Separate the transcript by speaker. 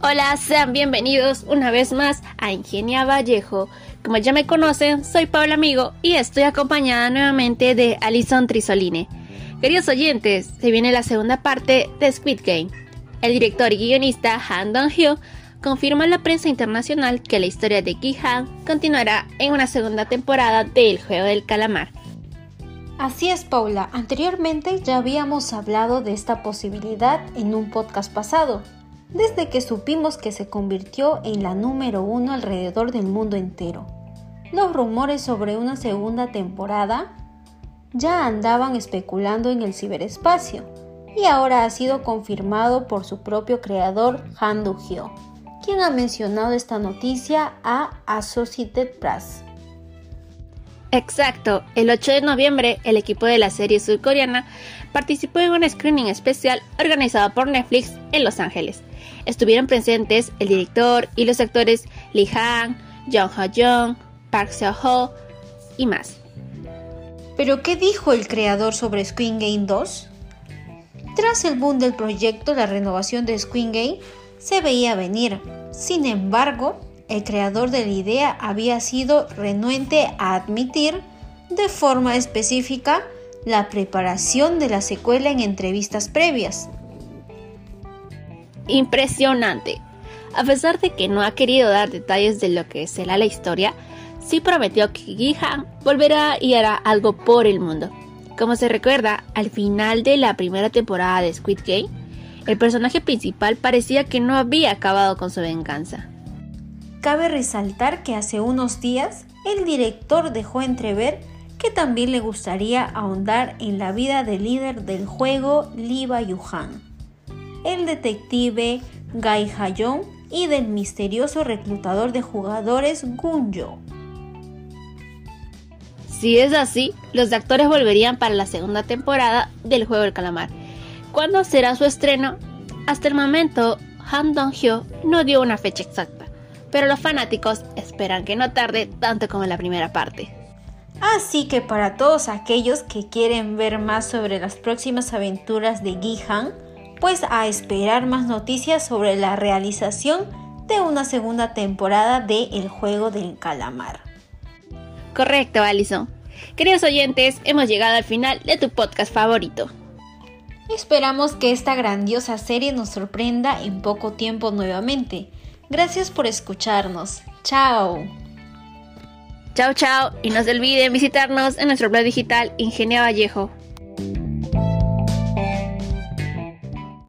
Speaker 1: Hola, sean bienvenidos una vez más a Ingenia Vallejo. Como ya me conocen, soy Paula Amigo y estoy acompañada nuevamente de Alison Trisoline. Queridos oyentes, se viene la segunda parte de Squid Game. El director y guionista Han Dong-hyo confirma a la prensa internacional que la historia de Ki-han continuará en una segunda temporada de El Juego del Calamar.
Speaker 2: Así es, Paula. Anteriormente ya habíamos hablado de esta posibilidad en un podcast pasado, desde que supimos que se convirtió en la número uno alrededor del mundo entero. Los rumores sobre una segunda temporada ya andaban especulando en el ciberespacio y ahora ha sido confirmado por su propio creador Han Do-hyo, quien ha mencionado esta noticia a Associated Press.
Speaker 1: Exacto, el 8 de noviembre el equipo de la serie surcoreana participó en un screening especial organizado por Netflix en Los Ángeles. Estuvieron presentes el director y los actores Lee Han, Jung Ho Jung, Park Seo Ho y más.
Speaker 2: ¿Pero qué dijo el creador sobre Squid Game 2? Tras el boom del proyecto, la renovación de Squid Game se veía venir. Sin embargo, el creador de la idea había sido renuente a admitir de forma específica la preparación de la secuela en entrevistas previas.
Speaker 1: Impresionante. A pesar de que no ha querido dar detalles de lo que será la historia, sí prometió que Gihan volverá y hará algo por el mundo. Como se recuerda, al final de la primera temporada de Squid Game, el personaje principal parecía que no había acabado con su venganza.
Speaker 2: Cabe resaltar que hace unos días el director dejó entrever que también le gustaría ahondar en la vida del líder del juego Liba Yuhan, el detective Gai Hayong y del misterioso reclutador de jugadores Gunjo.
Speaker 1: Si es así, los actores volverían para la segunda temporada del juego del calamar. ¿Cuándo será su estreno? Hasta el momento, Han Dong-hyo no dio una fecha exacta pero los fanáticos esperan que no tarde tanto como en la primera parte.
Speaker 2: Así que para todos aquellos que quieren ver más sobre las próximas aventuras de Gihan, pues a esperar más noticias sobre la realización de una segunda temporada de El juego del calamar.
Speaker 1: Correcto, Alison. Queridos oyentes, hemos llegado al final de tu podcast favorito.
Speaker 2: Esperamos que esta grandiosa serie nos sorprenda en poco tiempo nuevamente. Gracias por escucharnos. Chao.
Speaker 1: Chao, chao. Y no se olviden visitarnos en nuestro blog digital Ingenia Vallejo.